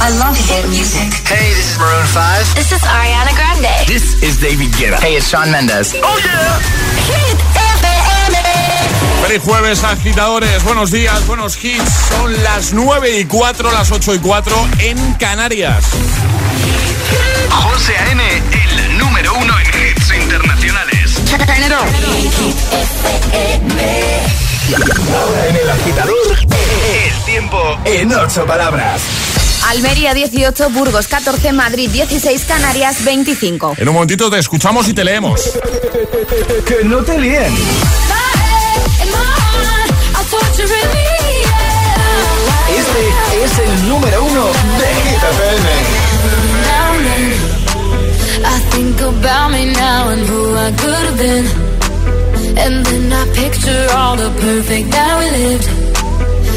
I love hit music. Hey, this is Maroon 5. This is Ariana Grande. This is David Guetta. Hey, it's Sean Mendes. Oh yeah. Hit Feliz jueves, agitadores. Buenos días, buenos hits. Son las 9 y 4, las 8 y 4 en Canarias. José A.M., el número uno en hits internacionales. Ahora en el agitador, el tiempo en ocho palabras. Almería 18, Burgos 14, Madrid 16, Canarias 25. En un momentito te escuchamos y te leemos. que no te líen. Este es el número uno de Hit I think about me now and who I could have been. And then I picture all the perfect that we lived.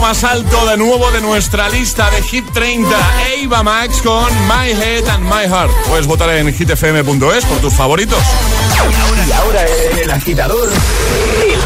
Más alto de nuevo de nuestra lista de Hit 30. Eva Max con My Head and My Heart. Puedes votar en hitfm.es por tus favoritos. Y ahora en el agitador, el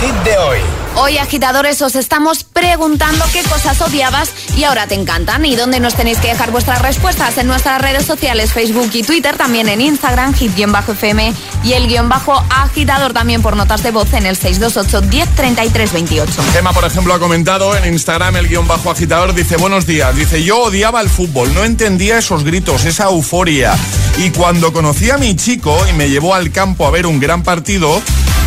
hit de hoy. Hoy, agitadores, os estamos preguntando qué cosas odiabas y ahora te encantan. Y dónde nos tenéis que dejar vuestras respuestas en nuestras redes sociales, Facebook y Twitter, también en Instagram, hit-fm y el guion bajo agitador también por notas de voz en el 628 1033 28. Gemma, por ejemplo, ha comentado en Instagram el guion bajo agitador. Dice, buenos días. Dice, yo odiaba el fútbol. No entendía esos gritos, esa euforia. Y cuando conocí a mi chico y me llevó al campo a ver un gran partido,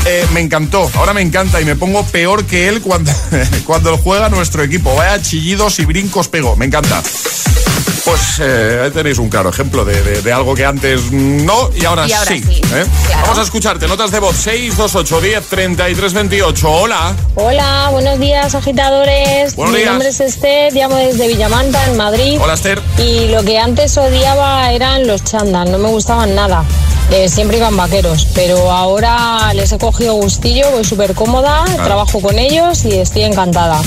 eh, me encantó. Ahora me encanta y me pongo peor que él cuando, cuando juega nuestro equipo. Vaya chillidos y brincos pegó. Me encanta. Pues eh, ahí tenéis un claro ejemplo de, de- de algo que antes no y ahora, Y ahora sí. sí, ¿eh? claro. Vamos a escucharte. Notas de voz 628 10 33 28. Hola. Hola, buenos días agitadores. Buenos Mi días. nombre es Esther, llamo desde Villamanta, en Madrid. Hola, Esther. Y lo que antes odiaba eran los chandas, no me gustaban nada. Eh, siempre iban vaqueros, pero ahora les he cogido gustillo, voy súper cómoda, trabajo con ellos y estoy encantada.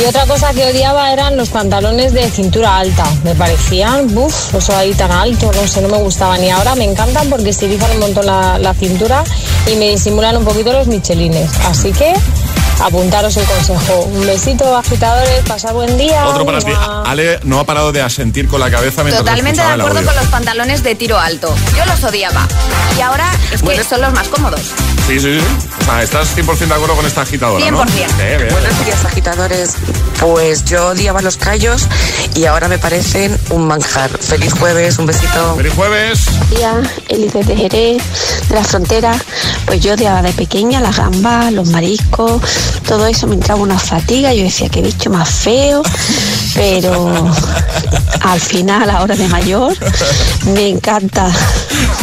Y otra cosa que odiaba eran los pantalones de cintura alta. Me parecían, uff, eso ahí tan alto, no sé, no me gustaban. Y ahora me encantan porque estilizan un montón la, la cintura y me disimulan un poquito los michelines. Así que apuntaros el consejo. Un besito, agitadores, pasad buen día. Otro para ti. Ale no ha parado de asentir con la cabeza mientras Totalmente de acuerdo con los pantalones de tiro alto. Yo los odiaba. Y ahora es que Bueno. son los más cómodos. Sí, sí, sí. O sea, estás 100% de acuerdo con esta agitadora, ¿no? 100%. Sí, bien. Buenos días, agitadores. Pues yo odiaba los callos y ahora me parecen un manjar. Feliz jueves, un besito. Feliz jueves. día, Elise de Jerez, de la frontera, pues yo odiaba de pequeña las gambas, los mariscos, todo eso me entraba una fatiga, yo decía que bicho más feo, pero al final, ahora de mayor, me encanta.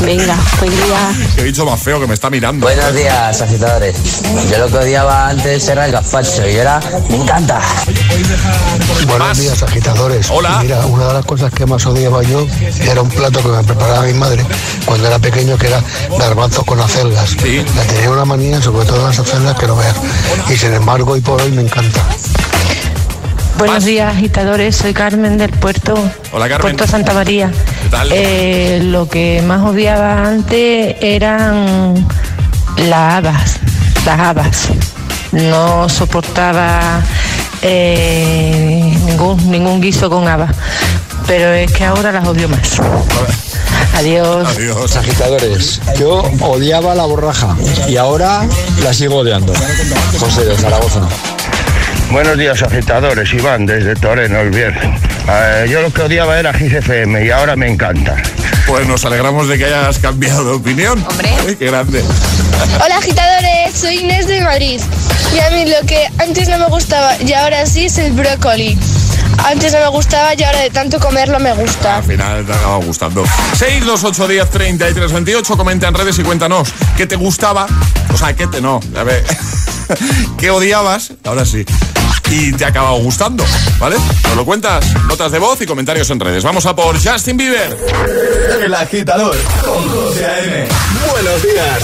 Venga, buen día. Qué bicho más feo que me está mirando. Buenos días, agitadores. Yo lo que odiaba antes era el gazpacho y ahora me encanta. Buenos Más. días, agitadores. Hola. Mira, una de las cosas que más odiaba yo era un plato que me preparaba mi madre cuando era pequeño, que era garbanzos con acelgas. Sí. La tenía una manía, sobre todo las acelgas, que no veas. Y sin embargo, hoy por hoy me encanta. Buenos días, agitadores. Soy Carmen del puerto. Hola, Carmen. Puerto Santa María. ¿Qué tal? Eh, lo que más odiaba antes eran las habas. Las habas. No soportaba eh, ningún, ningún guiso con habas. Pero es que ahora las odio más. Adiós. Adiós. Agitadores, yo odiaba la borraja y ahora la sigo odiando. José de Zaragoza. Buenos días, agitadores. Iván, desde Toreno, el viernes. Eh, yo lo que odiaba era GCFM y ahora me encanta. Pues nos alegramos de que hayas cambiado de opinión. Hombre. Ay, qué grande. Hola agitadores, soy Inés de Madrid y a mí lo que antes no me gustaba y ahora sí es el brócoli. Antes no me gustaba y ahora de tanto comerlo me gusta. Al final te acaba gustando. 6, 2, 8, 10, 33, 28. Comenta en redes y cuéntanos qué te gustaba. O sea, qué te no. A ver. ¿Qué odiabas? Ahora sí. Y te ha acabado gustando, ¿vale? Nos lo cuentas, notas de voz y comentarios en redes. Vamos a por Justin Bieber. El agitador con José A.M. Buenos días.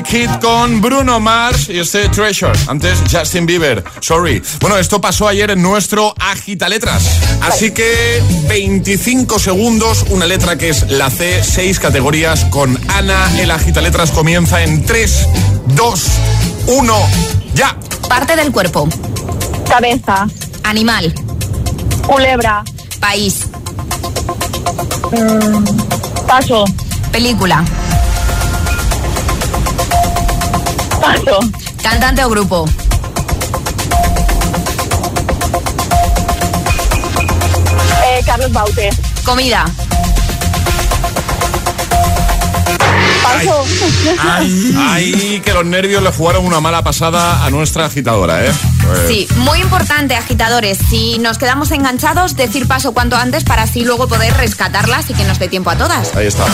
Hit con Bruno Mars y este Treasure. Antes Justin Bieber. Sorry. Bueno, esto pasó ayer en nuestro Agita Letras. Así que 25 segundos, una letra que es la C, seis categorías con Ana. El Agita Letras comienza en 3, 2, 1, ya. Parte del cuerpo. Cabeza. Animal. Culebra. País. Paso. Película. Paso. Cantante o grupo. Eh, Carlos Baute. Comida. Paso. Ay, ay, que los nervios le jugaron una mala pasada a nuestra agitadora, ¿eh? Pues- Sí, muy importante, agitadores. Si nos quedamos enganchados, decir paso cuanto antes para así luego poder rescatarlas y que nos dé tiempo a todas. Ahí está.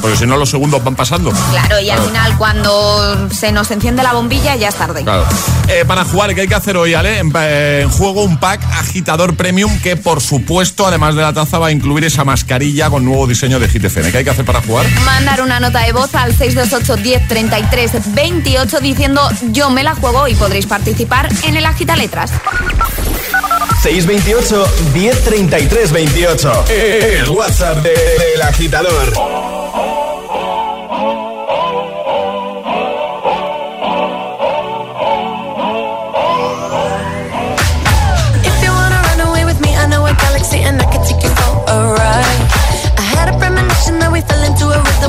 Porque si no, los segundos van pasando. Claro, y al final cuando se nos enciende la bombilla ya es tarde. Claro. Eh, para jugar, ¿qué hay que hacer hoy, Ale? En, eh, en juego un pack agitador premium que, por supuesto, además de la taza, va a incluir esa mascarilla con nuevo diseño de GTFM. ¿Qué hay que hacer para jugar? Mandar una nota de voz al 628 10 33 28 diciendo yo me la juego y podréis participar en el Agita Letras. 628 1033 28. El WhatsApp de- del agitador.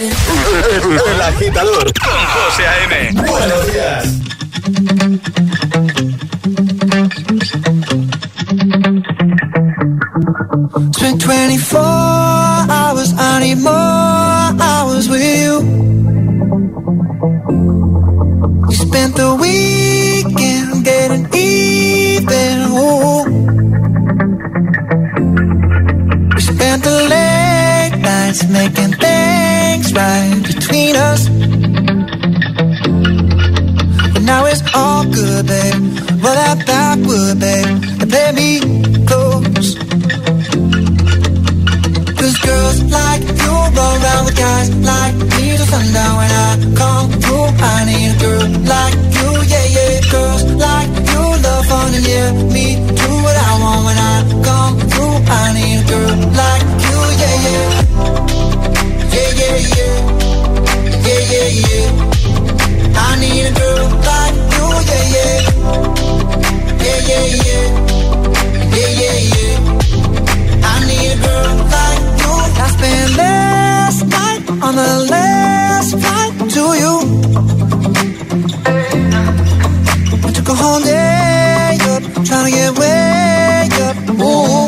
El agitador con José A.M. Buenos días. Spent 24 hours, I need more hours with you. We spent the weekend getting even. Ooh. We spent the late nights making things right between us. But now it's all good, babe. Roll that backward, babe, and play me close. Cause girls like you roll around with guys like me till sundown when I come through. I need a girl like you, yeah, yeah. Girls like you love fun and yeah, me do what I want when I come through. I need a girl like you, yeah. Yeah, I need a girl like you, yeah, yeah. Yeah, yeah, yeah. Yeah, yeah, yeah. I need a girl like you. I spent last night on the last flight to you. I took a whole day up, trying to get way up. Ooh.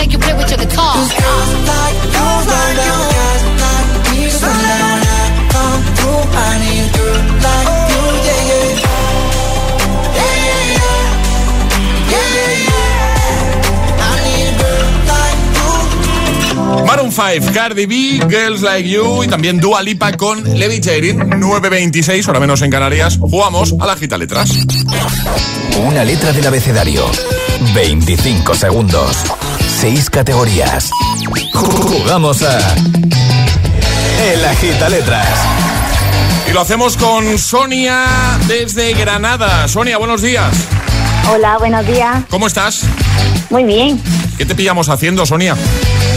like you play with your guitar. Cause girls like you down with guys like me when I come through. I need a girl like you, yeah, yeah. Yeah, yeah, yeah. Yeah, yeah, yeah. I need a girl like you. Maroon 5, Cardi B, Girls Like You y también Dua Lipa con Levitating, 9.26, ahora menos en Canarias. Jugamos a la gita letras. Una letra del abecedario. 25 segundos. 6 categorías. Jugamos a. El agita letras. Y lo hacemos con Sonia desde Granada. Sonia, buenos días. Hola, buenos días. ¿Cómo estás? Muy bien. ¿Qué te pillamos haciendo, Sonia?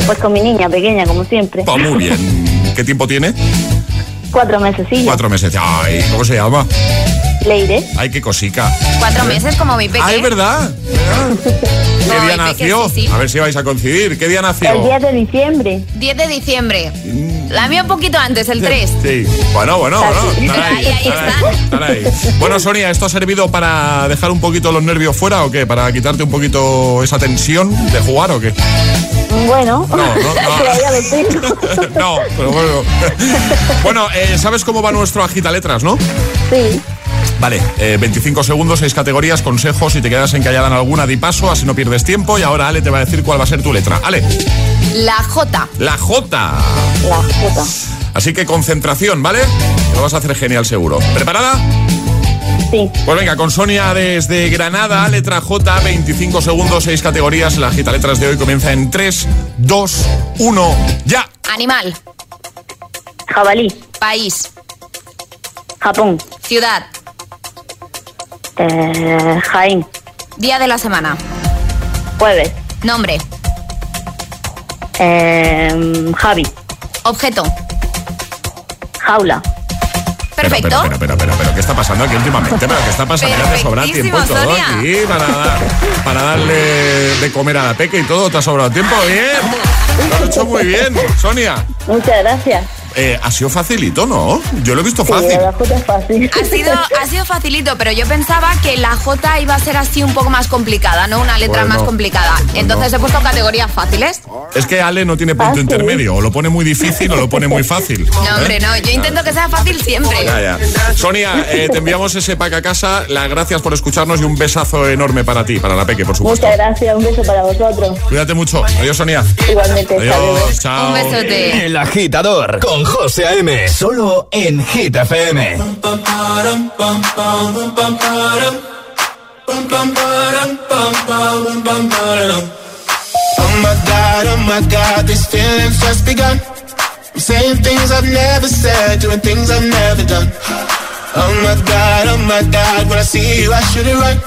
Pues con mi niña pequeña, como siempre. Oh, muy bien. ¿Qué tiempo tiene? Cuatro meses, sí. Cuatro meses. Ay, ¿cómo se llama? Leire. Ay, qué cosica. Cuatro meses como mi pequeño. Ah, es verdad. ¿Qué No, día nació? sí, sí. A ver si vais a coincidir. ¿Qué día nació? El 10 de diciembre. 10 de diciembre. La mía un poquito antes, el 3. Sí. Bueno, bueno, bueno. Ahí, Ahí, ahí. Bueno, Sonia, ¿esto ha servido para dejar un poquito los nervios fuera o qué? ¿Para quitarte un poquito esa tensión de jugar o qué? Bueno, No, no, no. todavía lo tengo. no, pero bueno. bueno, eh, ¿sabes cómo va nuestro agita letras, no? Sí. Vale, eh, 25 segundos, 6 categorías, consejos. Si te quedas encallada en alguna, di paso, así no pierdes tiempo. Y ahora Ale te va a decir cuál va a ser tu letra. Ale, La J. la J. La J. Así que concentración, ¿vale? Lo vas a hacer genial seguro. ¿Preparada? Sí. Pues venga, con Sonia desde Granada, letra J, 25 segundos, 6 categorías. La gita letras de hoy comienza en 3, 2, 1, ya. Animal. Jabalí. País. Japón. Ciudad. Eh, Jaén. Día de la semana. Jueves. Nombre. Eh, Javi. Objeto. Jaula. Perfecto. Pero, pero, pero, pero, pero, ¿qué está pasando aquí últimamente? ¿Pero qué está pasando? Ya te sobra tiempo todo Sonia. aquí para, dar- para darle de comer a la peque y todo. ¿Te ha sobrado tiempo? Bien. Lo has hecho muy bien, Sonia. Muchas gracias. Eh, ha sido facilito, ¿no? Yo lo he visto Sí, fácil. la J es fácil. Ha sido, ha sido facilito, pero yo pensaba que la J iba a ser así un poco más complicada, ¿no? Una letra Bueno, más complicada. Entonces he puesto categorías fáciles. Es que Ale no tiene punto Fácil. intermedio. O lo pone muy difícil o lo pone muy fácil. No, ¿eh? hombre, no. Yo intento que sea fácil siempre. Ya, ya. Sonia, eh, te enviamos ese pack a casa. Las gracias por escucharnos y un besazo enorme para ti, para la Peque, por supuesto. Muchas gracias. Un beso para vosotros. Cuídate mucho. Adiós, Sonia. Igualmente. Adiós, chao. Un besote. El agitador con José A.M. Solo en Hit FM. Oh my god, oh my god, these feelings just begun. I'm saying things I've never said, doing things I've never done. Oh my god, oh my god, when I see you, I should it right.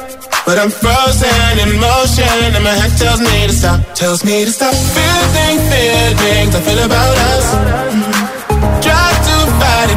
But I'm frozen in motion, and my head tells me to stop, tells me to stop. Feeling, feelings I feel about us. Fight it,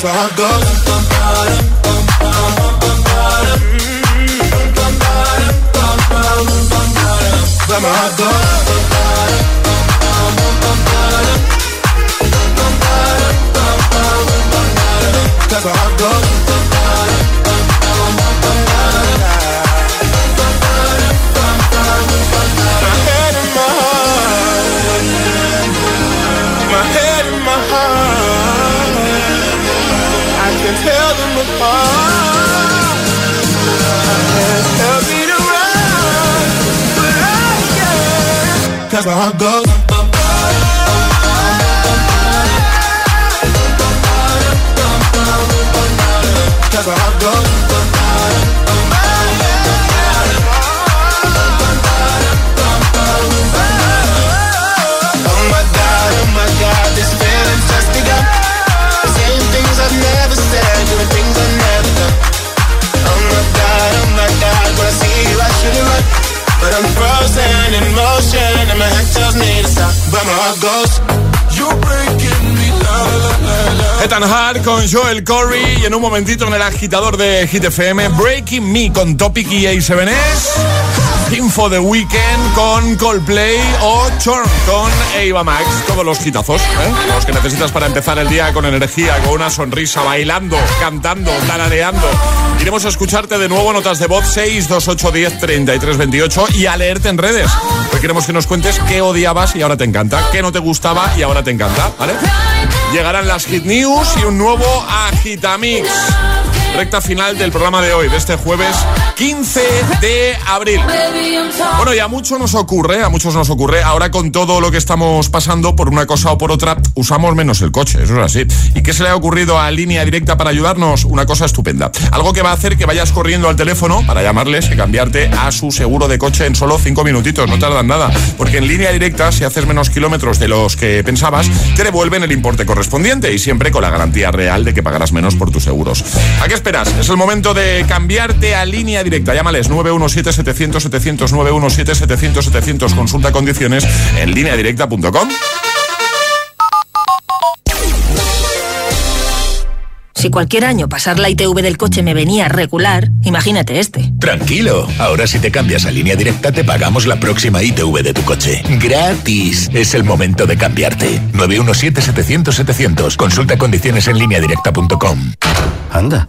My heart goes. Can't. Cause my heart goes. Ethan Hart con Joel Corey y en un momentito en el agitador de Hit FM Breaking Me con Topic y A7S Info de Weekend con Coldplay o Chorn con Eva Max todos los hitazos ¿eh? los que necesitas para empezar el día con energía con una sonrisa, bailando, cantando tarareando iremos a escucharte de nuevo notas de voz 62810 3328 y a leerte en redes hoy queremos que nos cuentes qué odiabas y ahora te encanta qué no te gustaba y ahora te encanta llegarán las Hit News y un nuevo Agitamix. Recta final del programa de hoy, de este jueves 15 de abril. Bueno, y a muchos nos ocurre, a muchos nos ocurre, ahora con todo lo que estamos pasando, por una cosa o por otra, usamos menos el coche, eso es así. ¿Y qué se le ha ocurrido a Línea Directa para ayudarnos? Una cosa estupenda. Algo que va a hacer que vayas corriendo al teléfono para llamarles y cambiarte a su seguro de coche en solo 5 minutitos, no tardan nada. Porque en Línea Directa, si haces menos kilómetros de los que pensabas, te devuelven el importe correspondiente y siempre con la garantía real de que pagarás menos por tus seguros. ¿A qué esperas? Es el momento de cambiarte a Línea Directa. Llámales 917-700-700, 917-700-700. Consulta condiciones en lineadirecta.com. Si cualquier año pasar la ITV del coche me venía regular, imagínate este. Tranquilo, ahora si te cambias a línea directa te pagamos la próxima ITV de tu coche. Gratis. Es el momento de cambiarte. 917-700-700. Consulta condiciones en lineadirecta.com. Anda,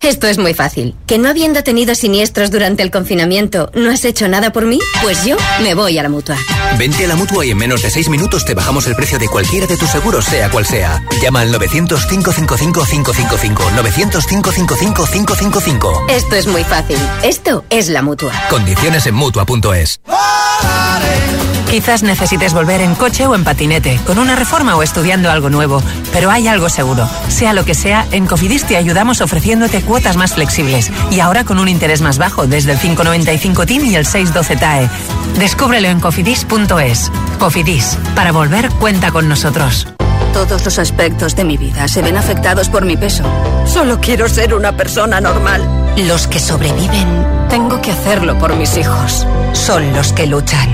Esto es muy fácil. ¿Que no habiendo tenido siniestros durante el confinamiento, no has hecho nada por mí? Pues yo me voy a la mutua. Vente a la mutua y en menos de seis minutos te bajamos el precio de cualquiera de tus seguros, sea cual sea. Llama al 900-555-555. 900-555-555. Esto es muy fácil. Esto es la mutua. Condiciones en mutua.es. Quizás necesites volver en coche o en patinete, con una reforma o estudiando algo nuevo, pero hay algo seguro. Sea lo que sea, en Cofidis te ayudamos ofreciéndote cuotas más flexibles y ahora con un interés más bajo desde el 595 TIN y el 612 TAE. Descúbrelo en cofidis.es. Cofidis, para volver cuenta con nosotros. Todos los aspectos de mi vida se ven afectados por mi peso. Solo quiero ser una persona normal. Los que sobreviven, Tengo que hacerlo por mis hijos. son los que luchan.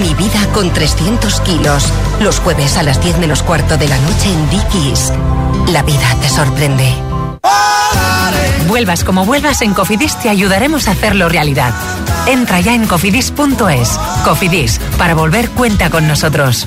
Mi vida con 300 kilos. Los jueves a las 10 menos cuarto de la noche en Dickies. La vida te sorprende. Vuelvas como vuelvas en Cofidis te ayudaremos a hacerlo realidad. Entra ya en cofidis.es. Cofidis, para volver cuenta con nosotros.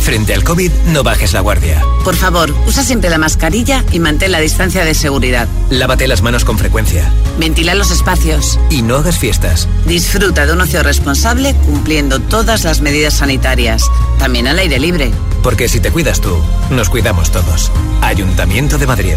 Frente al COVID, no bajes la guardia. Por favor, usa siempre la mascarilla y mantén la distancia de seguridad. Lávate las manos con frecuencia. Ventila los espacios. Y no hagas fiestas. Disfruta de un ocio responsable cumpliendo todas las medidas sanitarias. También al aire libre. Porque si te cuidas tú, nos cuidamos todos. Ayuntamiento de Madrid.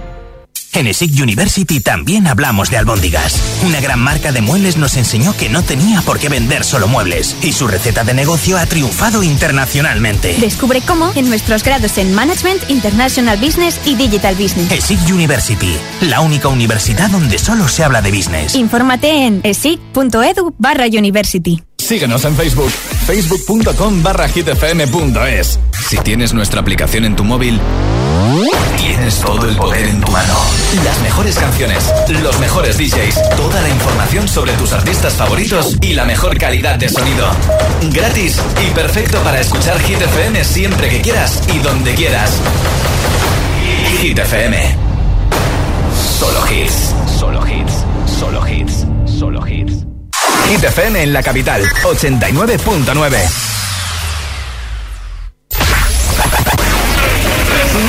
En ESIC University también hablamos de albóndigas. Una gran marca de muebles nos enseñó que no tenía por qué vender solo muebles y su receta de negocio ha triunfado internacionalmente. Descubre cómo en nuestros grados en Management, International Business y Digital Business. ESIC University, la única universidad donde solo se habla de business. Infórmate en esic.edu barra university. Síguenos en Facebook, facebook.com barra hitfm.es. Si tienes nuestra aplicación en tu móvil Tienes todo el poder en tu mano. Las mejores canciones, los mejores DJs, toda la información sobre tus artistas favoritos y la mejor calidad de sonido. Gratis y perfecto para escuchar Hit FM siempre que quieras y donde quieras. Hit FM. Solo hits, solo hits, solo hits, solo hits. Hit FM en la capital, 89.9.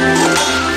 Música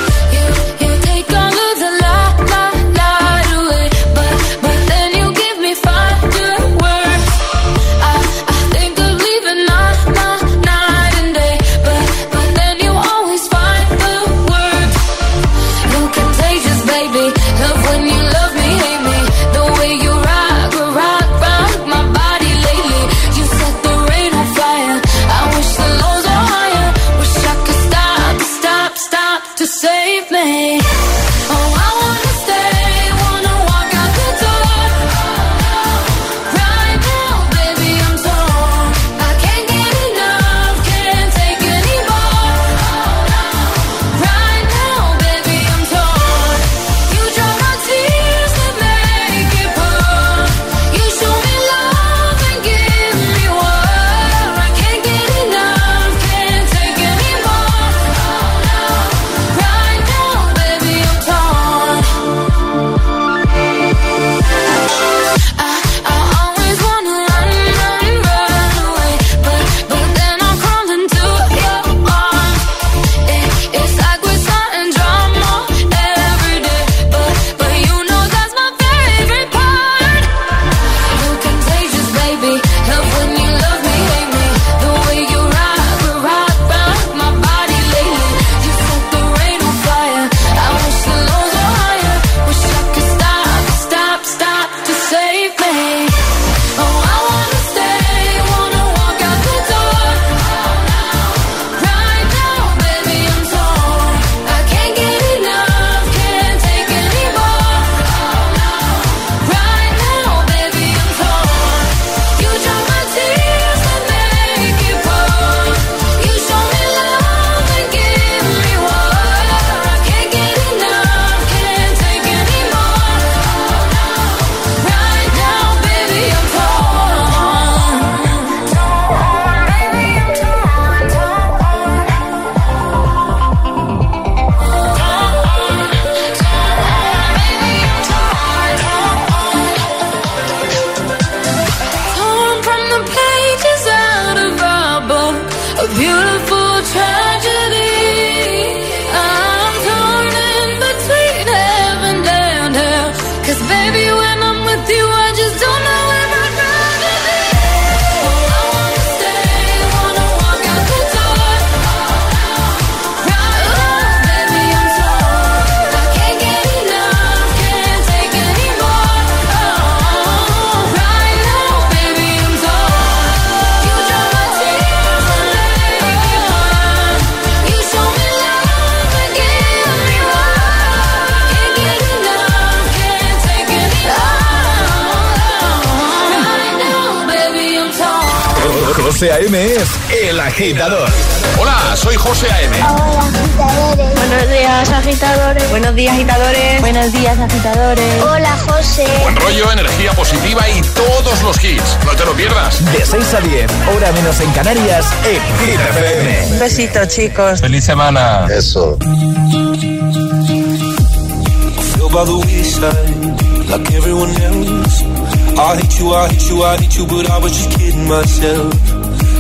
Hola, soy José A.M. Hola, agitadores. Buenos días, agitadores. Buenos días, agitadores. Buenos días, agitadores. Hola, José. Buen rollo, energía positiva y todos los hits. No te lo pierdas. De 6 a 10, hora menos en Canarias, en FM. Un besito, chicos. Feliz semana. Eso.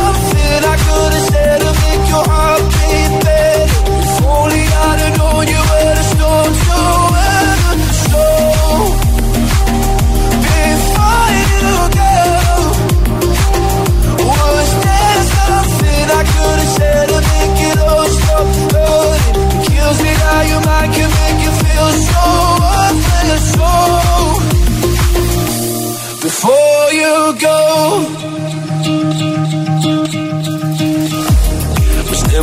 I could have said to make your heart beat better? If only I'd have known you were the storm to weather. Before you go, was there something I could have said to make it all stop hurting? It kills me how your mind can make you feel. So, before you go.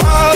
To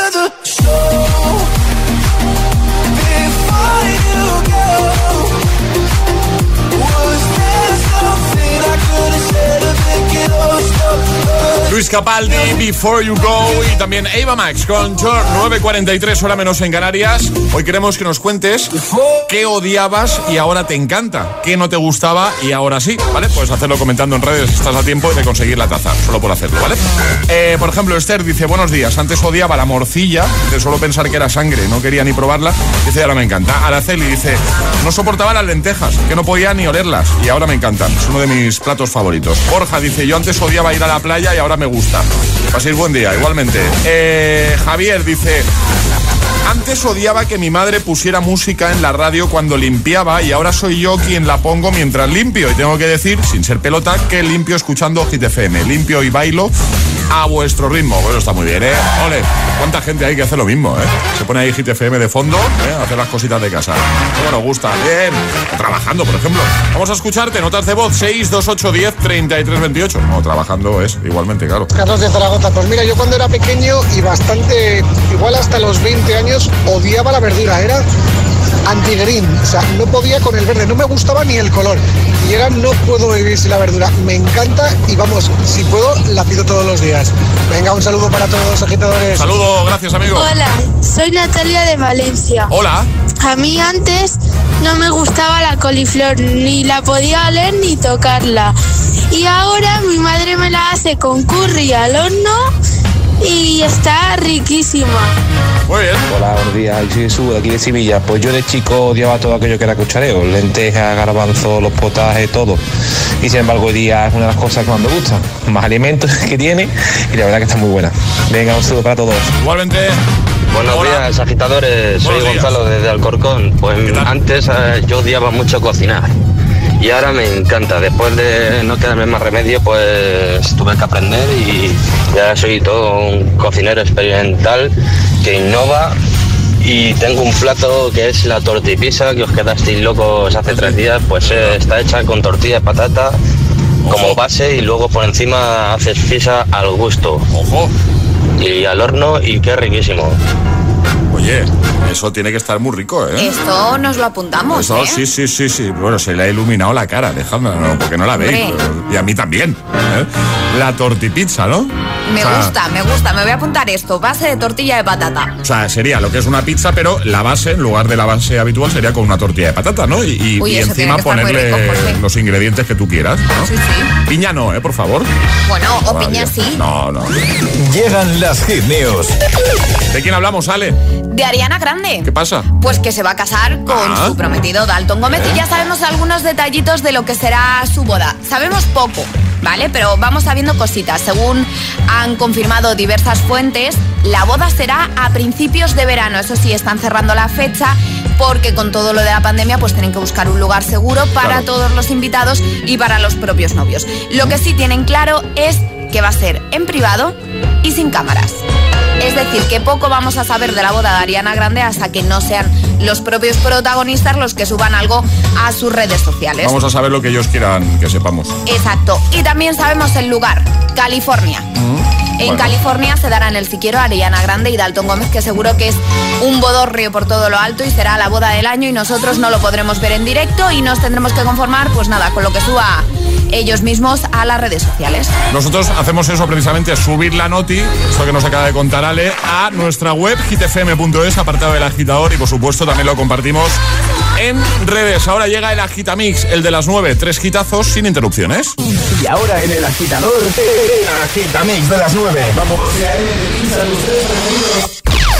Luis Capaldi, Before You Go y también Ava Max con Chor 9.43 hora menos en Canarias. Hoy queremos que nos cuentes qué odiabas y ahora te encanta, qué no te gustaba y ahora sí, ¿vale? Puedes hacerlo comentando en redes, estás a tiempo de conseguir la taza, solo por hacerlo, ¿vale? Eh, por ejemplo, Esther dice, buenos días, antes odiaba la morcilla, de solo pensar que era sangre, no quería ni probarla, dice, ahora me encanta. Araceli dice, no soportaba las lentejas, que no podía ni olerlas y ahora me encantan, es uno de mis platos favoritos. Borja dice, yo antes odiaba ir a la playa y ahora me gusta. Paséis buen día, igualmente. Eh, Javier dice, antes odiaba que mi madre pusiera música en la radio cuando limpiaba y ahora soy yo quien la pongo mientras limpio. Y tengo que decir, sin ser pelota, que limpio escuchando Hit FM. Limpio y bailo a vuestro ritmo. Bueno, está muy bien, ¿eh? Ole, ¿cuánta gente hay que hace lo mismo, eh? Se pone ahí Hit de fondo, ¿eh? Hacer las cositas de casa. ¿Cómo nos gusta? Bien. Trabajando, por ejemplo. Vamos a escucharte, notas de voz 62810 3328. No, trabajando es igualmente, claro. Carlos de Zaragoza, pues mira, yo cuando era pequeño y bastante, igual hasta los 20 años, odiaba la verdura, era anti-green, o sea, no podía con el verde, no me gustaba ni el color. Y era no puedo vivir sin la verdura, me encanta y vamos, si puedo, la pido todos los días. Venga, un saludo para todos los agitadores. Saludo, gracias amigo. Hola, soy Natalia de Valencia. Hola. A mí antes no me gustaba la coliflor, ni la podía oler ni tocarla. Y ahora mi madre me la hace con curry al horno y está riquísima. Muy bien. Hola, buenos días. Soy Jesús, de aquí de Sevilla. Pues yo de chico odiaba todo aquello que era cuchareo, lentejas, garbanzos, los potajes, todo. Y sin embargo hoy día es una de las cosas que más me gusta. Más alimentos que tiene y la verdad que está muy buena. Venga, un saludo para todos. Igualmente. Buenos días, agitadores. Soy días. Gonzalo desde Alcorcón. Pues antes eh, yo odiaba mucho cocinar. Y ahora me encanta. Después de no tenerme más remedio, pues tuve que aprender y ya soy todo un cocinero experimental que innova. Y tengo un plato que es la tortipisa, que os quedasteis locos hace tres días, pues eh, está hecha con tortilla de patata como base y luego por encima haces pizza al gusto. Ojo. Y al horno y qué riquísimo. Oye, eso tiene que estar muy rico, ¿eh? Esto nos lo apuntamos. Eso, ¿eh? sí, sí, sí, sí. Bueno, se le ha iluminado la cara, dejadme, no, porque no la veis. Pero- Y a mí también. ¿eh? La tortipizza, ¿no? Me O sea, gusta, me gusta. Me voy a apuntar esto. Base de tortilla de patata. O sea, sería lo que es una pizza, pero la base, en lugar de la base habitual, sería con una tortilla de patata, ¿no? Y, y- Uy, y eso tiene encima ponerle rico, los ingredientes que tú quieras, ¿no? Sí, sí. Piña no, ¿eh? Por favor. Bueno, o piña sí. No, no. Llegan las hit news. ¿De quién hablamos, Ale? De Ariana Grande. ¿Qué pasa? Pues que se va a casar con Ah. su prometido Dalton Gómez y ya sabemos algunos detallitos de lo que será su boda. Sabemos poco, ¿vale? Pero vamos sabiendo cositas. Según han confirmado diversas fuentes, la boda será a principios de verano. Eso sí, están cerrando la fecha porque con todo lo de la pandemia pues tienen que buscar un lugar seguro para Claro. todos los invitados y para los propios novios. Lo que sí tienen claro es que va a ser en privado y sin cámaras. Es decir, que poco vamos a saber de la boda de Ariana Grande hasta que no sean los propios protagonistas los que suban algo a sus redes sociales. Vamos a saber lo que ellos quieran que sepamos. Exacto. Y también sabemos el lugar, California. En Bueno. California se darán el siquiero Ariana Grande y Dalton Gómez, que seguro que es un bodorrio por todo lo alto y será la boda del año y nosotros no lo podremos ver en directo y nos tendremos que conformar, pues nada, con lo que suba ellos mismos a las redes sociales. Nosotros hacemos eso precisamente, subir la noti, esto que nos acaba de contar Ale, a nuestra web hitfm.es, apartado del agitador, y por supuesto también lo compartimos en redes. Ahora llega el agitamix, el de las 9, tres hitazos sin interrupciones. Y ahora en el agitador, el agitamix de las 9. Vamos.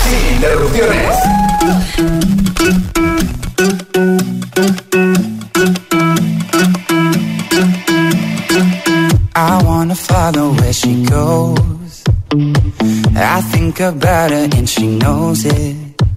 Sin interrupciones. I wanna follow where she goes. I think about her and she knows it.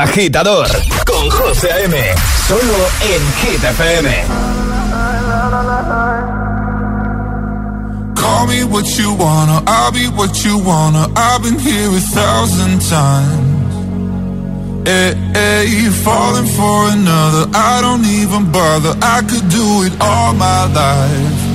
Agitador con José A.M. Solo en Hit FM. Call me what you wanna, I'll be what you wanna. I've been here a thousand times. Hey, hey, falling for another. I don't even bother. I could do it all my life.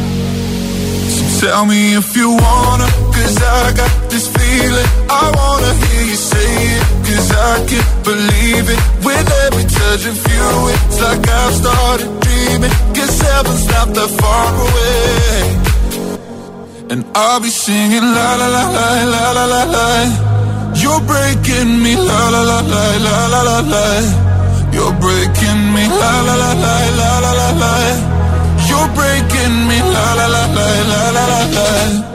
Tell me if you wanna, cause I got this feeling. I wanna hear you say it, cause I can't believe it. With every touch of you, it's like I've started dreaming. Cause heaven's not that far away. And I'll be singing la la la la la la la la. You're breaking me la la la la la la la la. You're breaking me la la la la la la la la. You're breaking me, la la la la la la la la.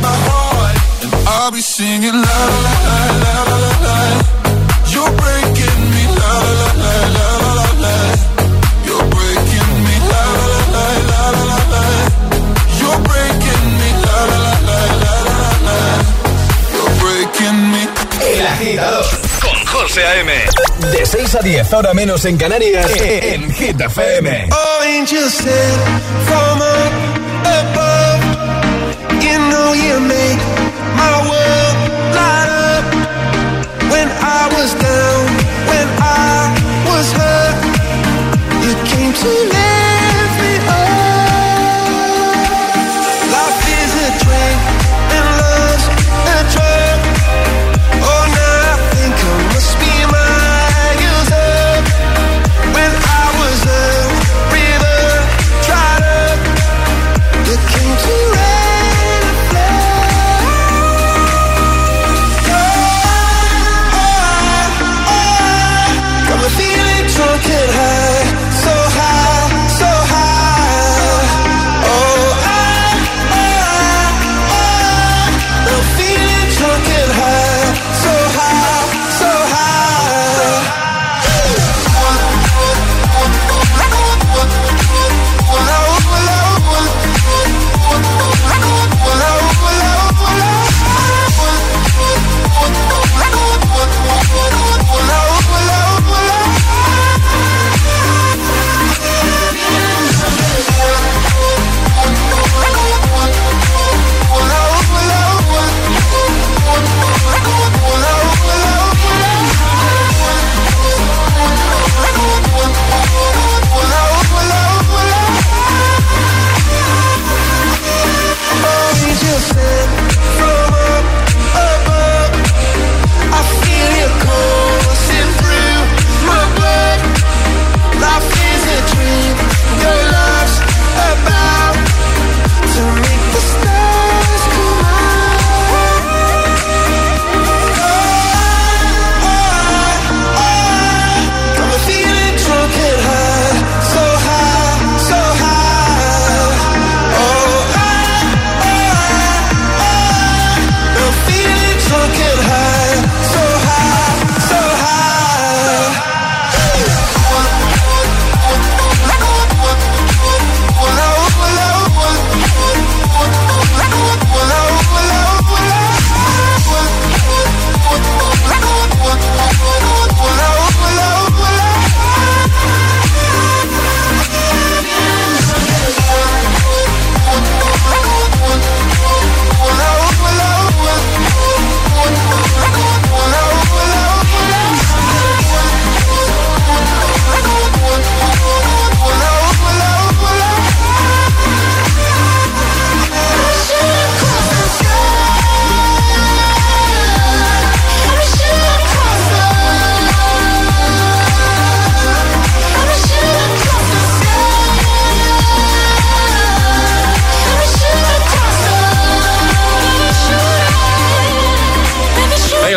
my heart And I'll be singing la la la la la la la You're breaking me la la la la la la la You're breaking me la la la la la la la You're breaking me la la la la la la la You're breaking me El agitador con José A.M. De 6 a 10, ahora menos en Canarias, en Hit FM. Oh,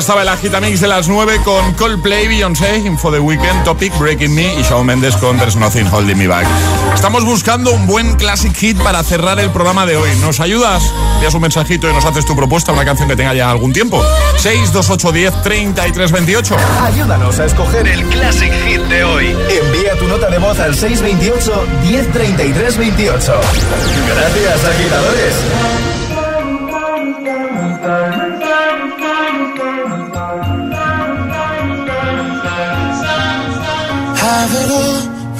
estaba el agitamix de las 9 con Coldplay, Beyoncé, Info the Weekend, Topic, Breaking Me y Shawn Mendes con There's Nothing Holding Me Back. Estamos buscando un buen classic hit para cerrar el programa de hoy. ¿Nos ayudas? Envías un mensajito y nos haces tu propuesta, una canción que tenga ya algún tiempo. 62810 3328. Ayúdanos a escoger el classic hit de hoy. Envía tu nota de voz al 628 103328. Gracias, agitadores.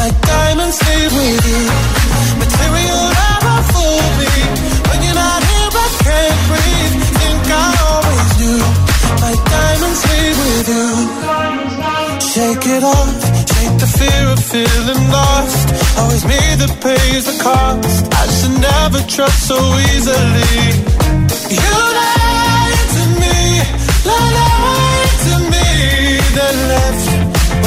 My diamonds with you. Material me. When you're not here, I can't breathe. Think I always knew. My diamonds with you. Shake it off. Shake the fear of feeling lost. Always me that pays the cost. I should never trust so easily. You lied to me. Lied to me. Then left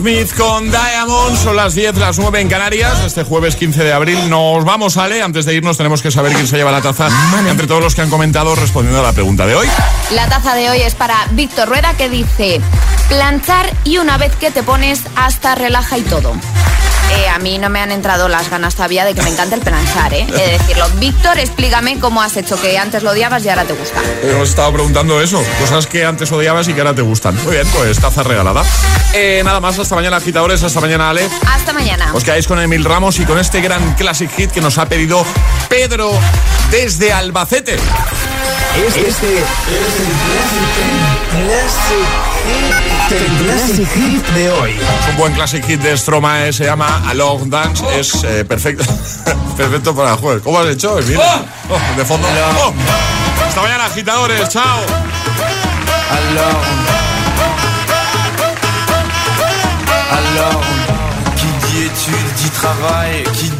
Smith con Diamond, son las 10, las 9 en Canarias, este jueves 15 de abril. Nos vamos, Ale. Antes de irnos, tenemos que saber quién se lleva la taza entre todos los que han comentado respondiendo a la pregunta de hoy. La taza de hoy es para Víctor Rueda que dice, planchar y una vez que te pones hasta relaja y todo. Eh, a mí no me han entrado las ganas todavía de que me encante el planchar, ¿eh? He de decirlo. Víctor, explícame cómo has hecho que antes lo odiabas y ahora te gusta. Hemos estado preguntando eso, cosas que antes odiabas y que ahora te gustan. Muy bien, pues taza regalada. Eh, nada más, hasta mañana, agitadores, hasta mañana, Ale. Hasta mañana. Os quedáis con Emil Ramos y con este gran classic hit que nos ha pedido Pedro desde Albacete. Este, es el classic hit de hoy. Es un buen classic hit de Stromae, se llama A Long Dance, es eh, perfecto, perfecto para el jueves. ¿Cómo has hecho, Emil? Oh, de fondo. Oh. Hasta mañana, agitadores, chao. Alors, alors, qui dit études dit travail, qui dit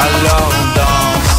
Alors on danse.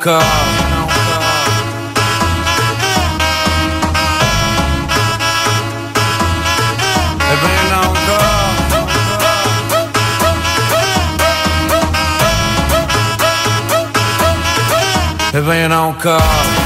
nunca. É bem nunca. É bem nunca.